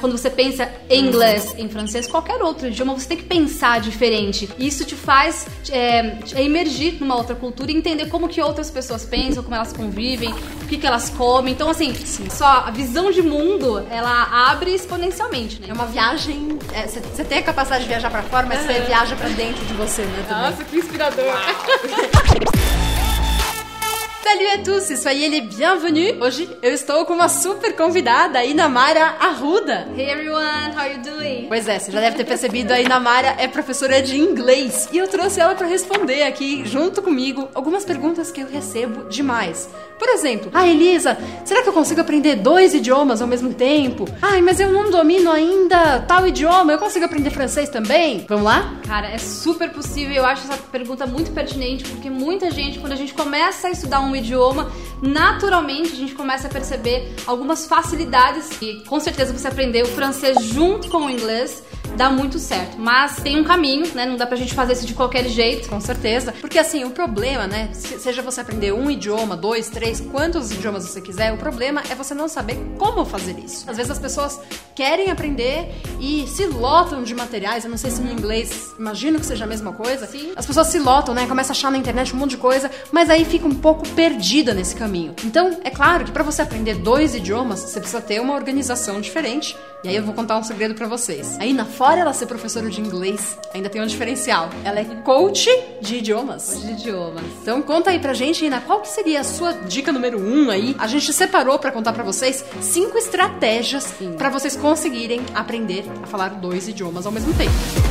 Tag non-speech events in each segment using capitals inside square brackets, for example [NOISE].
Quando você pensa em inglês, em francês, qualquer outro idioma, você tem que pensar diferente. E isso te faz é, emergir numa outra cultura e entender como que outras pessoas pensam, como elas convivem, o que, que elas comem. Então, assim, só a visão de mundo, ela abre exponencialmente, né? É uma viagem. Você é, tem a capacidade de viajar para fora, mas você uhum. viaja para dentro de você, né? Também. Nossa, que inspirador! [LAUGHS] Salut à tous, soyez les bienvenus. Hoje eu estou com uma super convidada, a Inamara Arruda. Hey everyone, how you doing? Pois é, você já deve ter percebido, a Inamara é professora de inglês e eu trouxe ela para responder aqui junto comigo algumas perguntas que eu recebo demais. Por exemplo, ah, Elisa, será que eu consigo aprender dois idiomas ao mesmo tempo? Ai, mas eu não domino ainda tal idioma, eu consigo aprender francês também? Vamos lá? Cara, é super possível. Eu acho essa pergunta muito pertinente porque muita gente, quando a gente começa a estudar um idioma, naturalmente a gente começa a perceber algumas facilidades e com certeza você aprender o francês junto com o inglês dá muito certo. Mas tem um caminho, né? Não dá pra gente fazer isso de qualquer jeito. Com certeza. Porque assim, o problema, né? Seja você aprender um idioma, dois, três, quantos idiomas você quiser, o problema é você não saber como fazer isso. Às vezes as pessoas querem aprender e se lotam de materiais. Eu não sei se no inglês, imagino que seja a mesma coisa. Sim. As pessoas se lotam, né? Começa a achar na internet um monte de coisa, mas aí fica um pouco perdida nesse caminho. Então, é claro que para você aprender dois idiomas, você precisa ter uma organização diferente. E aí eu vou contar um segredo para vocês. Aí na fora ela ser professora de inglês, ainda tem um diferencial. Ela é coach de idiomas. Coach de idiomas. Então conta aí pra gente, Ina, qual que seria a sua dica número um aí? A gente separou para contar para vocês cinco estratégias para vocês conseguirem aprender a falar dois idiomas ao mesmo tempo.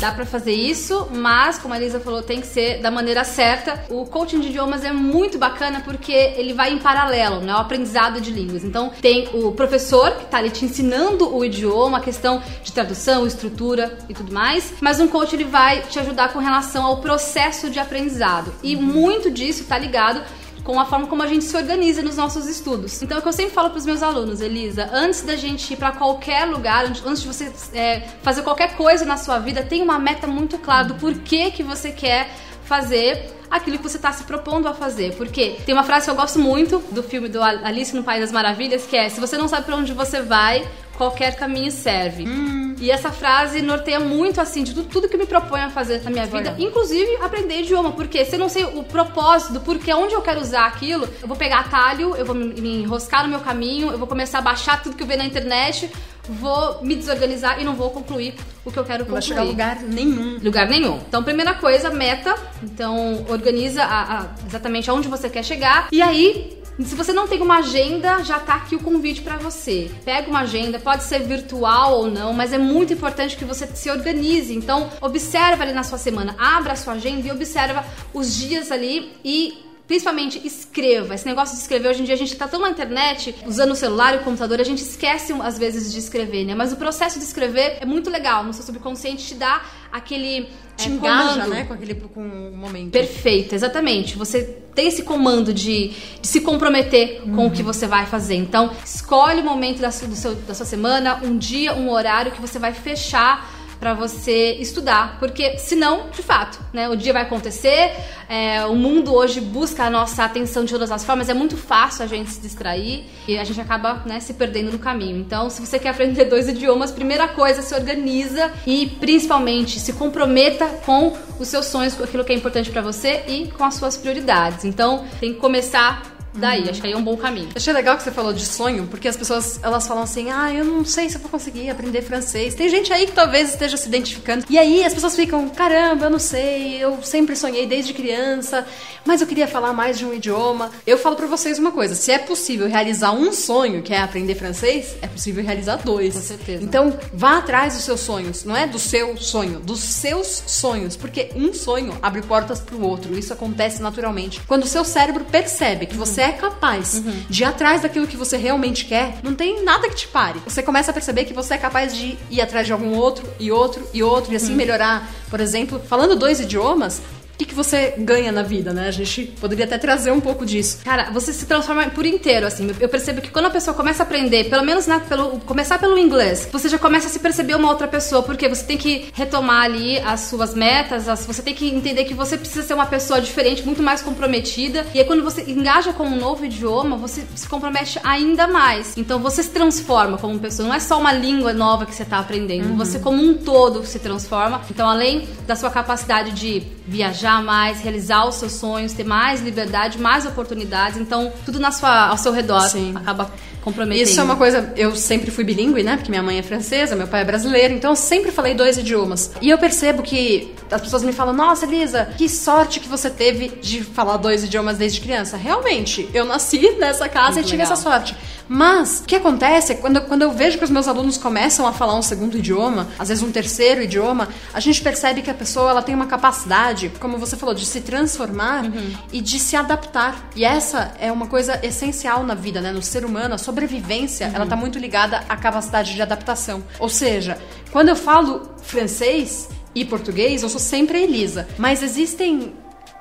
Dá para fazer isso, mas como a Elisa falou, tem que ser da maneira certa. O coaching de idiomas é muito bacana porque ele vai em paralelo, né? O aprendizado de línguas. Então, tem o professor que tá ali te ensinando o idioma, a questão de tradução, estrutura e tudo mais, mas um coach ele vai te ajudar com relação ao processo de aprendizado. E muito disso tá ligado com a forma como a gente se organiza nos nossos estudos. Então, é o que eu sempre falo para os meus alunos, Elisa, antes da gente ir para qualquer lugar, antes de você é, fazer qualquer coisa na sua vida, tem uma meta muito clara do porquê que você quer fazer aquilo que você está se propondo a fazer. Porque tem uma frase que eu gosto muito do filme do Alice no País das Maravilhas, que é: se você não sabe para onde você vai, qualquer caminho serve. Hum. E essa frase norteia muito, assim, de tudo, tudo que me proponho a fazer na minha vida, inclusive aprender idioma. Porque se eu não sei o propósito, do porquê, onde eu quero usar aquilo, eu vou pegar atalho, eu vou me enroscar no meu caminho, eu vou começar a baixar tudo que eu vejo na internet, vou me desorganizar e não vou concluir o que eu quero concluir. Não vai chegar a lugar nenhum. Lugar nenhum. Então, primeira coisa, meta. Então, organiza a, a, exatamente aonde você quer chegar. E aí, se você não tem uma agenda, já tá aqui o convite para você. Pega uma agenda, pode ser virtual ou não, mas é muito importante que você se organize. Então, observa ali na sua semana, abra a sua agenda e observa os dias ali e principalmente escreva. Esse negócio de escrever, hoje em dia a gente tá tão na internet, usando o celular e o computador, a gente esquece às vezes de escrever, né? Mas o processo de escrever é muito legal. No seu subconsciente te dá aquele te é, engaja, comando. né, com aquele com o momento. Perfeito, exatamente. Você tem esse comando de, de se comprometer uhum. com o que você vai fazer. Então, escolhe o momento da, do seu, da sua semana, um dia, um horário que você vai fechar para você estudar, porque senão, de fato, né, o dia vai acontecer, é, o mundo hoje busca a nossa atenção de todas as formas, é muito fácil a gente se distrair e a gente acaba né, se perdendo no caminho. Então, se você quer aprender dois idiomas, primeira coisa, se organiza e principalmente se comprometa com os seus sonhos, com aquilo que é importante para você e com as suas prioridades. Então, tem que começar daí. Uhum. Acho que aí é um bom caminho. Achei legal que você falou de sonho, porque as pessoas elas falam assim: ah, eu não sei se eu vou conseguir aprender francês. Tem gente aí que talvez esteja se identificando. E aí as pessoas ficam: caramba, eu não sei, eu sempre sonhei desde criança, mas eu queria falar mais de um idioma. Eu falo para vocês uma coisa: se é possível realizar um sonho, que é aprender francês, é possível realizar dois. Com certeza. Então vá atrás dos seus sonhos, não é do seu sonho, dos seus sonhos, porque um sonho abre portas para o outro. Isso acontece naturalmente. Quando o seu cérebro percebe que você você é capaz uhum. de ir atrás daquilo que você realmente quer, não tem nada que te pare. Você começa a perceber que você é capaz de ir atrás de algum outro e outro e outro e assim uhum. melhorar. Por exemplo, falando dois idiomas, que, que você ganha na vida, né? A gente poderia até trazer um pouco disso. Cara, você se transforma por inteiro, assim. Eu percebo que quando a pessoa começa a aprender, pelo menos na, pelo, começar pelo inglês, você já começa a se perceber uma outra pessoa, porque você tem que retomar ali as suas metas, as, você tem que entender que você precisa ser uma pessoa diferente, muito mais comprometida. E aí quando você engaja com um novo idioma, você se compromete ainda mais. Então você se transforma como pessoa. Não é só uma língua nova que você está aprendendo. Uhum. Você como um todo se transforma. Então além da sua capacidade de viajar mais, realizar os seus sonhos, ter mais liberdade, mais oportunidades. Então tudo na sua, ao seu redor Sim. acaba comprometendo. Isso é uma coisa, eu sempre fui bilíngue, né? Porque minha mãe é francesa, meu pai é brasileiro, então eu sempre falei dois idiomas. E eu percebo que as pessoas me falam: "Nossa, Elisa, que sorte que você teve de falar dois idiomas desde criança". Realmente, eu nasci nessa casa Muito e tive legal. essa sorte. Mas o que acontece é quando, quando eu vejo que os meus alunos começam a falar um segundo idioma, às vezes um terceiro idioma, a gente percebe que a pessoa ela tem uma capacidade, como você falou, de se transformar uhum. e de se adaptar. E essa é uma coisa essencial na vida, né? No ser humano, a sobrevivência, uhum. ela tá muito ligada à capacidade de adaptação. Ou seja, quando eu falo francês, e português, eu sou sempre a Elisa. Mas existem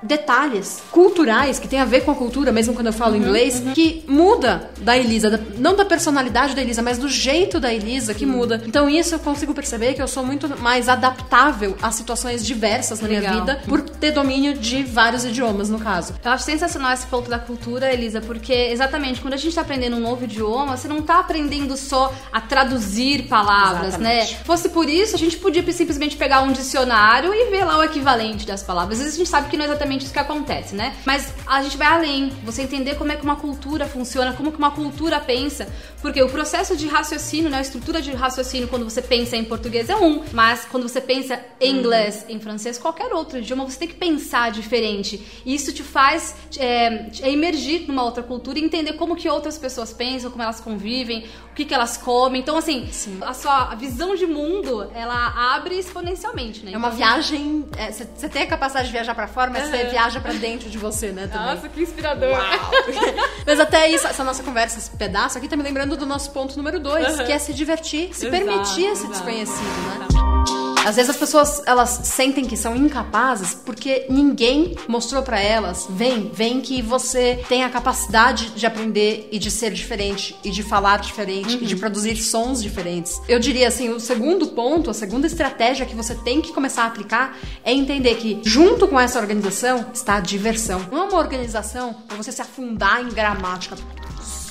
detalhes culturais que tem a ver com a cultura, mesmo quando eu falo uhum, inglês, uhum. que muda da Elisa, da, não da personalidade da Elisa, mas do jeito da Elisa que muda. Então isso eu consigo perceber que eu sou muito mais adaptável a situações diversas na Legal. minha vida por ter domínio de vários idiomas, no caso. Eu acho sensacional esse ponto da cultura, Elisa, porque exatamente quando a gente está aprendendo um novo idioma, você não está aprendendo só a traduzir palavras, né? exatamente. né? Fosse por isso, a gente podia simplesmente pegar um dicionário e ver lá o equivalente das palavras. Às vezes a gente sabe que não é exatamente exatamente isso que acontece, né? Mas a gente vai além, você entender como é que uma cultura funciona, como que uma cultura pensa, porque o processo de raciocínio, né, a estrutura de raciocínio quando você pensa em português é um, mas quando você pensa em inglês, em francês, qualquer outro idioma, você tem que pensar diferente. E isso te faz é, é emergir numa outra cultura e entender como que outras pessoas pensam, como elas convivem, o que que elas comem. Então, assim, Sim. a sua visão de mundo, ela abre exponencialmente, né? É uma então, viagem, você é, tem a capacidade de viajar para fora, mas você viaja para dentro de você, né? Também. Nossa, que inspirador. [LAUGHS] Mas até isso, essa nossa conversa, esse pedaço aqui tá me lembrando do nosso ponto número dois, uhum. que é se divertir, se exato, permitir esse exato. desconhecido, né? Às vezes as pessoas elas sentem que são incapazes porque ninguém mostrou para elas, vem, vem que você tem a capacidade de aprender e de ser diferente e de falar diferente uhum. e de uhum. produzir sons diferentes. Eu diria assim, o segundo ponto, a segunda estratégia que você tem que começar a aplicar é entender que junto com essa organização está a diversão. Não é uma organização para você se afundar em gramática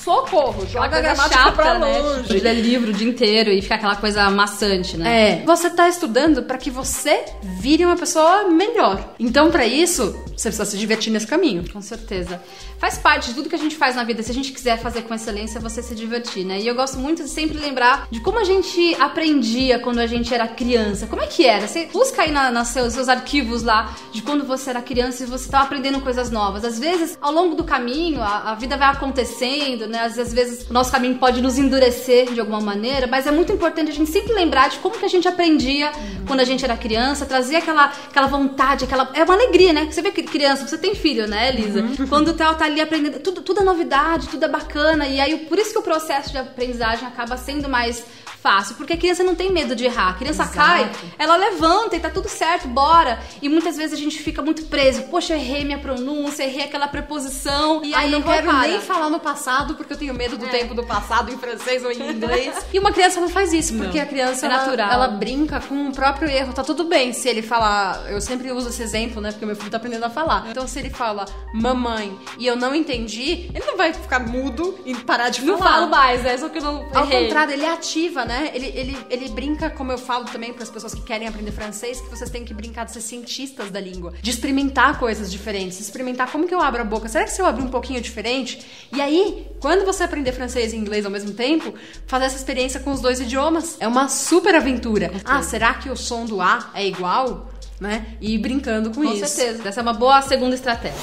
socorro, joga a gramática chata, pra né? longe. Né? Ler livro o dia inteiro e fica aquela coisa maçante, né? É. Você tá estudando para que você vire uma pessoa melhor. Então, para isso, você precisa se divertir nesse caminho. Com certeza. Faz parte de tudo que a gente faz na vida. Se a gente quiser fazer com excelência, você se divertir, né? E eu gosto muito de sempre lembrar de como a gente aprendia quando a gente era criança. Como é que era? Você busca aí nos na seus, seus arquivos lá de quando você era criança e você estava aprendendo coisas novas. Às vezes, ao longo do caminho, a, a vida vai acontecendo, né? Às, às vezes, o nosso caminho pode nos endurecer de alguma maneira, mas é muito importante a gente sempre lembrar de como que a gente aprendia uhum. quando a gente era criança, trazia aquela, aquela vontade, aquela... É uma alegria, né? Você vê que criança, você tem filho, né, Elisa? Uhum. Quando tá, tá ali aprendendo, tudo, tudo é novidade, tudo é bacana, e aí por isso que o processo de aprendizagem acaba sendo mais fácil, porque a criança não tem medo de errar. A criança Exato. cai, ela levanta e tá tudo certo, bora. E muitas vezes a gente fica muito preso. Poxa, errei minha pronúncia, errei aquela preposição. E aí não quero nem falar no passado porque eu tenho medo do é. tempo do passado em francês ou em inglês. [LAUGHS] e uma criança não faz isso, porque não. a criança é natural. Ela, ela, brinca com o próprio erro. Tá tudo bem se ele falar, eu sempre uso esse exemplo, né, porque meu filho tá aprendendo a falar. Então se ele fala mamãe e eu não entendi, ele não vai ficar mudo e parar de falar. Não falo mais, é só que eu não Ao contrário, ele ativa, né? Ele, ele, ele brinca, como eu falo também para as pessoas que querem aprender francês, que vocês têm que brincar de ser cientistas da língua, de experimentar coisas diferentes, experimentar como que eu abro a boca. Será que se eu abrir um pouquinho diferente? E aí, quando você aprender francês e inglês ao mesmo tempo, fazer essa experiência com os dois idiomas é uma super aventura. Ah, será que o som do A é igual? Né? E ir brincando com, com isso. Com certeza. Essa é uma boa segunda estratégia.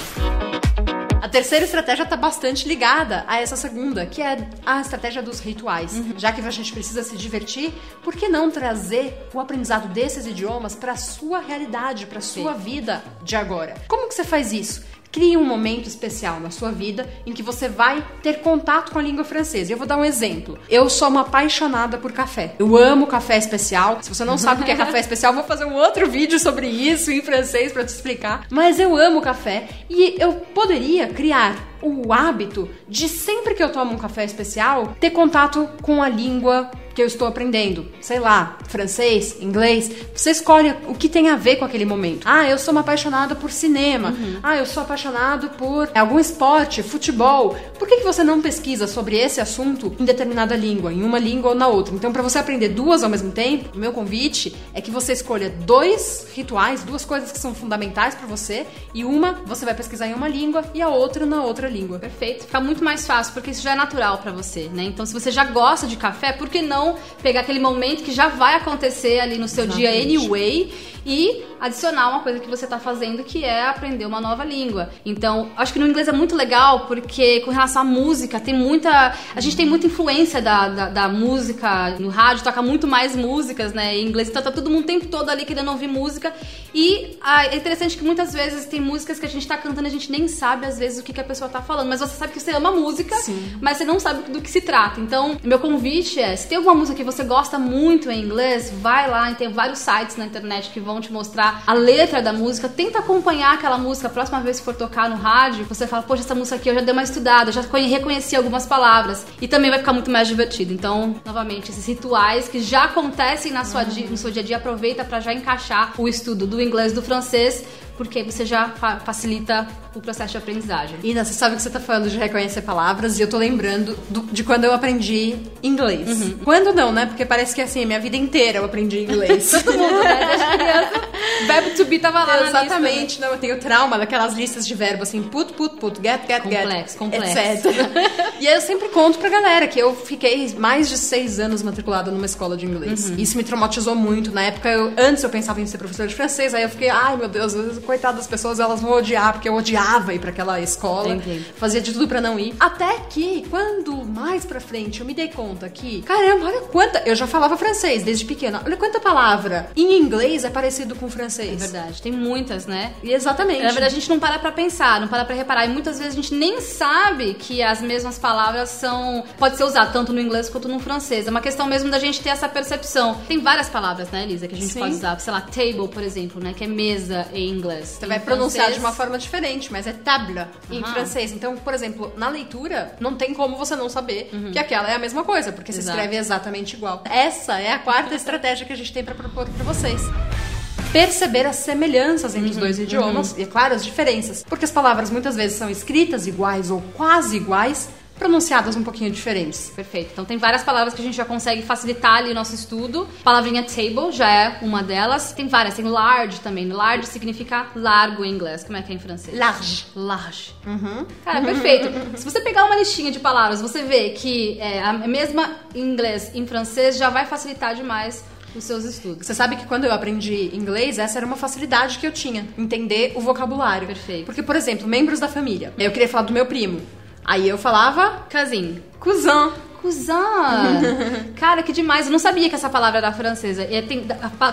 A terceira estratégia está bastante ligada a essa segunda, que é a estratégia dos rituais. Uhum. Já que a gente precisa se divertir, por que não trazer o aprendizado desses idiomas para a sua realidade, para a sua vida de agora? Como que você faz isso? Crie um momento especial na sua vida em que você vai ter contato com a língua francesa. Eu vou dar um exemplo. Eu sou uma apaixonada por café. Eu amo café especial. Se você não sabe o que é café especial, vou fazer um outro vídeo sobre isso em francês para te explicar. Mas eu amo café e eu poderia criar o hábito de sempre que eu tomo um café especial ter contato com a língua que eu estou aprendendo. Sei lá, francês, inglês. Você escolhe o que tem a ver com aquele momento. Ah, eu sou uma apaixonada por cinema. Uhum. Ah, eu sou apaixonado por algum esporte, futebol. Por que, que você não pesquisa sobre esse assunto em determinada língua, em uma língua ou na outra? Então, para você aprender duas ao mesmo tempo, o meu convite é que você escolha dois rituais, duas coisas que são fundamentais para você, e uma você vai pesquisar em uma língua e a outra na outra língua. Perfeito. Fica muito mais fácil porque isso já é natural para você, né? Então, se você já gosta de café, por que não pegar aquele momento que já vai acontecer ali no seu Exatamente. dia anyway e adicionar uma coisa que você está fazendo que é aprender uma nova língua. Então, acho que no inglês é muito legal porque com relação à música, tem muita. A gente tem muita influência da, da, da música no rádio, toca muito mais músicas, né, em inglês. Então tá todo mundo o tempo todo ali querendo ouvir música. E ah, é interessante que muitas vezes tem músicas que a gente tá cantando e a gente nem sabe às vezes o que, que a pessoa tá falando. Mas você sabe que você ama música, Sim. mas você não sabe do que se trata. Então, meu convite é: se tem alguma música que você gosta muito em inglês, vai lá e tem vários sites na internet que vão te mostrar a letra da música, tenta acompanhar aquela música. A próxima vez que for tocar no rádio, você fala, poxa, essa música aqui eu já dei uma estudada, já reconheci algumas palavras. E também vai ficar muito mais divertido. Então, novamente, esses rituais que já acontecem na sua, uhum. no seu dia a dia, aproveita para já encaixar o estudo do inglês do francês porque você já fa facilita o processo de aprendizagem. Ina, você sabe que você está falando de reconhecer palavras e eu tô lembrando do, de quando eu aprendi inglês. Uhum. Quando não, né? Porque parece que assim, a minha vida inteira eu aprendi inglês. Todo mundo, né? Desde criança, [LAUGHS] verbo to be tava lá Exatamente. Lista, né? Não, eu tenho trauma daquelas listas de verbo assim, put, put, put, get, get, complexo, get, complexo. etc. [LAUGHS] e aí eu sempre conto pra galera que eu fiquei mais de seis anos matriculada numa escola de inglês. Uhum. Isso me traumatizou muito. Na época, eu, antes eu pensava em ser professora de francês, aí eu fiquei, ai meu Deus, coitada as pessoas elas vão odiar, porque eu odiava ir para aquela escola. Entendi. Fazia de tudo para não ir. Até que, quando mais pra frente eu me dei conta que, caramba, olha quanta. Eu já falava francês desde pequena. Olha quanta palavra em inglês é parecido com francês. É verdade. Tem muitas, né? E exatamente. Na verdade, a gente não para pra pensar, não para pra reparar. E muitas vezes a gente nem sabe que as mesmas palavras são. Pode ser usado tanto no inglês quanto no francês. É uma questão mesmo da gente ter essa percepção. Tem várias palavras, né, Elisa, que a gente Sim. pode usar. Sei lá, table, por exemplo, né? Que é mesa em inglês. Você vai pronunciar de uma forma diferente, mas é table em francês. Então, por exemplo, na leitura, não tem como você não saber uhum. que aquela é a mesma coisa, porque Exato. se escreve exatamente igual. Essa é a quarta estratégia que a gente tem para propor para vocês perceber as semelhanças entre uhum, os dois idiomas uhum. e, é claro, as diferenças. Porque as palavras muitas vezes são escritas iguais ou quase iguais, pronunciadas um pouquinho diferentes. Perfeito. Então tem várias palavras que a gente já consegue facilitar ali o nosso estudo. A palavrinha table já é uma delas. Tem várias, tem large também. Large significa largo em inglês. Como é que é em francês? Large. Large. Uhum. Cara, perfeito. Se você pegar uma listinha de palavras, você vê que é, a mesma em inglês em francês já vai facilitar demais os seus estudos. Você sabe que quando eu aprendi inglês, essa era uma facilidade que eu tinha, entender o vocabulário. Perfeito. Porque, por exemplo, membros da família. Eu queria falar do meu primo. Aí eu falava cousin. Cousin. Cousin. [LAUGHS] Cara, que demais. Eu não sabia que essa palavra era francesa. E tem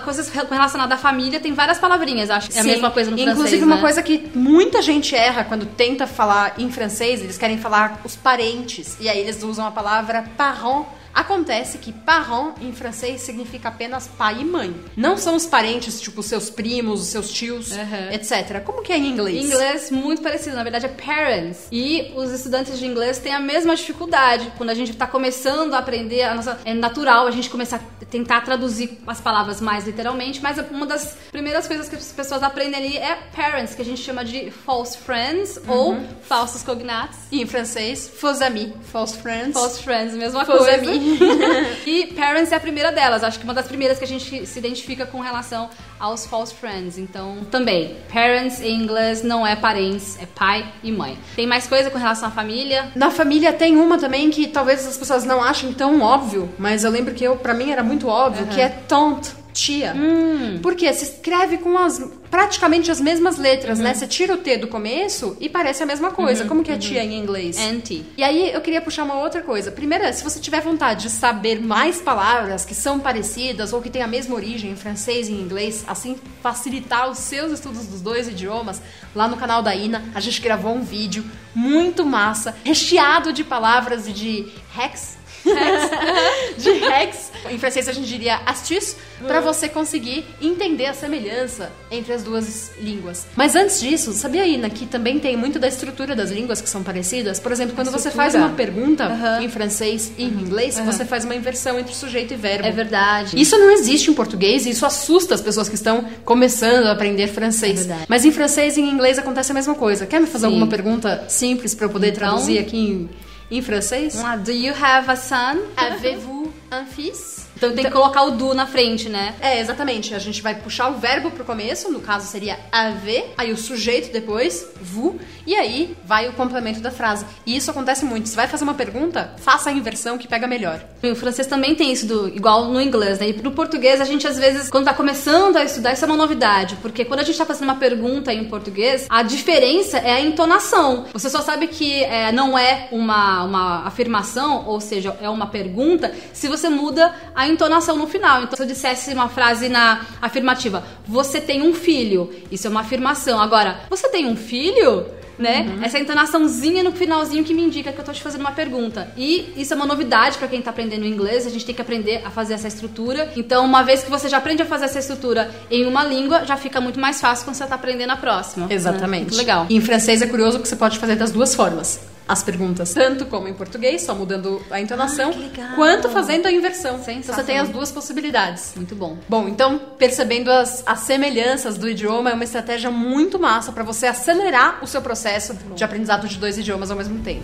coisas relacionadas à família, tem várias palavrinhas, acho. É a mesma coisa no Inclusive, francês, uma né? coisa que muita gente erra quando tenta falar em francês, eles querem falar os parentes. E aí eles usam a palavra parent Acontece que parent em francês significa apenas pai e mãe. Não são os parentes, tipo seus primos, os seus tios, uhum. etc. Como que é em inglês? Em inglês, muito parecido. Na verdade, é parents. E os estudantes de inglês têm a mesma dificuldade. Quando a gente está começando a aprender, a nossa, é natural a gente começar a tentar traduzir as palavras mais literalmente. Mas uma das primeiras coisas que as pessoas aprendem ali é parents, que a gente chama de false friends uhum. ou falsos cognatos. E em francês, faux amis. False friends. False friends, mesma coisa. Amis. [LAUGHS] e Parents é a primeira delas. Acho que uma das primeiras que a gente se identifica com relação aos false friends. Então, também, parents em inglês não é parentes, é pai e mãe. Tem mais coisa com relação à família? Na família tem uma também que talvez as pessoas não achem tão óbvio, mas eu lembro que eu, para mim era muito óbvio, uhum. que é tante tia. Hum. Porque se escreve com as praticamente as mesmas letras, né? Você tira o T do começo e parece a mesma coisa. Como que é tia em inglês? Anti. E aí eu queria puxar uma outra coisa. Primeiro, se você tiver vontade de saber mais palavras que são parecidas ou que têm a mesma origem em francês e em inglês, assim facilitar os seus estudos dos dois idiomas, lá no canal da Ina a gente gravou um vídeo muito massa, recheado de palavras e de hacks. hacks, [LAUGHS] de hacks. Em francês a gente diria astuce, para você conseguir entender a semelhança entre as duas línguas. Mas antes disso, sabia, Ina, que também tem muito da estrutura das línguas que são parecidas? Por exemplo, quando você faz uma pergunta Aham. em francês e em inglês, você faz uma inversão entre sujeito e verbo. É verdade. Isso não existe em português e isso assusta as pessoas que estão começando a aprender francês. É verdade. Mas em francês e em inglês acontece a mesma coisa. Quer me fazer Sim. alguma pergunta simples para eu poder Então- traduzir aqui em, em francês? Do you have a son? Avez-vous un fils? Então tem que colocar o do na frente, né? É, exatamente. A gente vai puxar o verbo pro começo, no caso seria haver, aí o sujeito depois, vous, e aí vai o complemento da frase. E isso acontece muito. Se vai fazer uma pergunta, faça a inversão que pega melhor. E O francês também tem isso, do, igual no inglês, né? E no português, a gente às vezes, quando tá começando a estudar, isso é uma novidade. Porque quando a gente tá fazendo uma pergunta em português, a diferença é a entonação. Você só sabe que é, não é uma, uma afirmação, ou seja, é uma pergunta, se você muda a entonação no final. Então, se eu dissesse uma frase na afirmativa, você tem um filho, isso é uma afirmação. Agora, você tem um filho? né? Essa entonaçãozinha no finalzinho que me indica que eu tô te fazendo uma pergunta. E isso é uma novidade pra quem tá aprendendo inglês, a gente tem que aprender a fazer essa estrutura. Então, uma vez que você já aprende a fazer essa estrutura em uma língua, já fica muito mais fácil quando você tá aprendendo a próxima. né? Exatamente. Muito legal. E em francês é curioso que você pode fazer das duas formas. As perguntas, tanto como em português, só mudando a entonação, Ah, quanto fazendo a inversão. Então você tem as duas possibilidades. Muito bom. Bom, então, percebendo as, as semelhanças do idioma é uma estratégia muito massa para você acelerar o seu processo de aprendizado de dois idiomas ao mesmo tempo.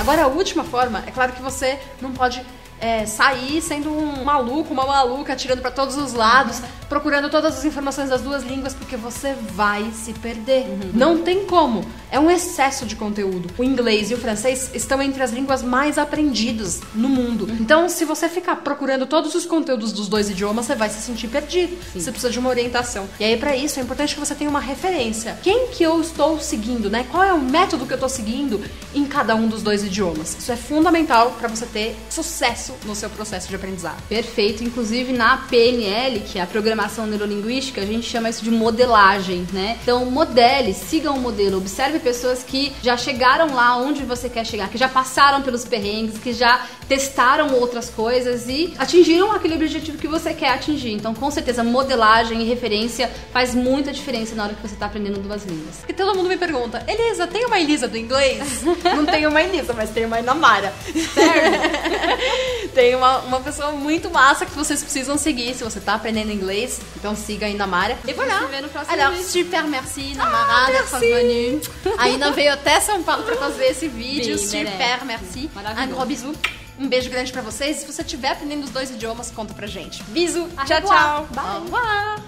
Agora, a última forma, é claro que você não pode é, sair sendo um maluco, uma maluca, atirando para todos os lados, procurando todas as informações das duas línguas, porque você vai se perder. Não tem como. É um excesso de conteúdo. O inglês e o francês estão entre as línguas mais aprendidas no mundo. Então, se você ficar procurando todos os conteúdos dos dois idiomas, você vai se sentir perdido. Você precisa de uma orientação. E aí, para isso, é importante que você tenha uma referência. Quem que eu estou seguindo, né? Qual é o método que eu estou seguindo em cada um dos dois idiomas? Isso é fundamental para você ter sucesso no seu processo de aprendizado. Perfeito. Inclusive na PNL, que é a programação neurolinguística, a gente chama isso de modelagem, né? Então, modele, siga um modelo, observe pessoas que já chegaram lá onde você quer chegar, que já passaram pelos perrengues, que já testaram outras coisas e atingiram aquele objetivo que você quer atingir. Então, com certeza, modelagem e referência faz muita diferença na hora que você está aprendendo duas línguas. Porque todo mundo me pergunta, Elisa, tem uma Elisa do inglês? [LAUGHS] Não tem uma Elisa, mas tem uma Inamara. Sério? [LAUGHS] tem uma, uma pessoa muito massa que vocês precisam seguir se você tá aprendendo inglês. Então siga a Inamara. E voilà. Alors, vídeo. super merci, Inamara, d'être venue. A Ina veio até São Paulo pra fazer esse vídeo. Bem, super merci. Um gros bisou. Um beijo grande pra vocês. Se você estiver aprendendo os dois idiomas, conta pra gente. Bisou. Au Tchau, tchau. Bye. Au revoir.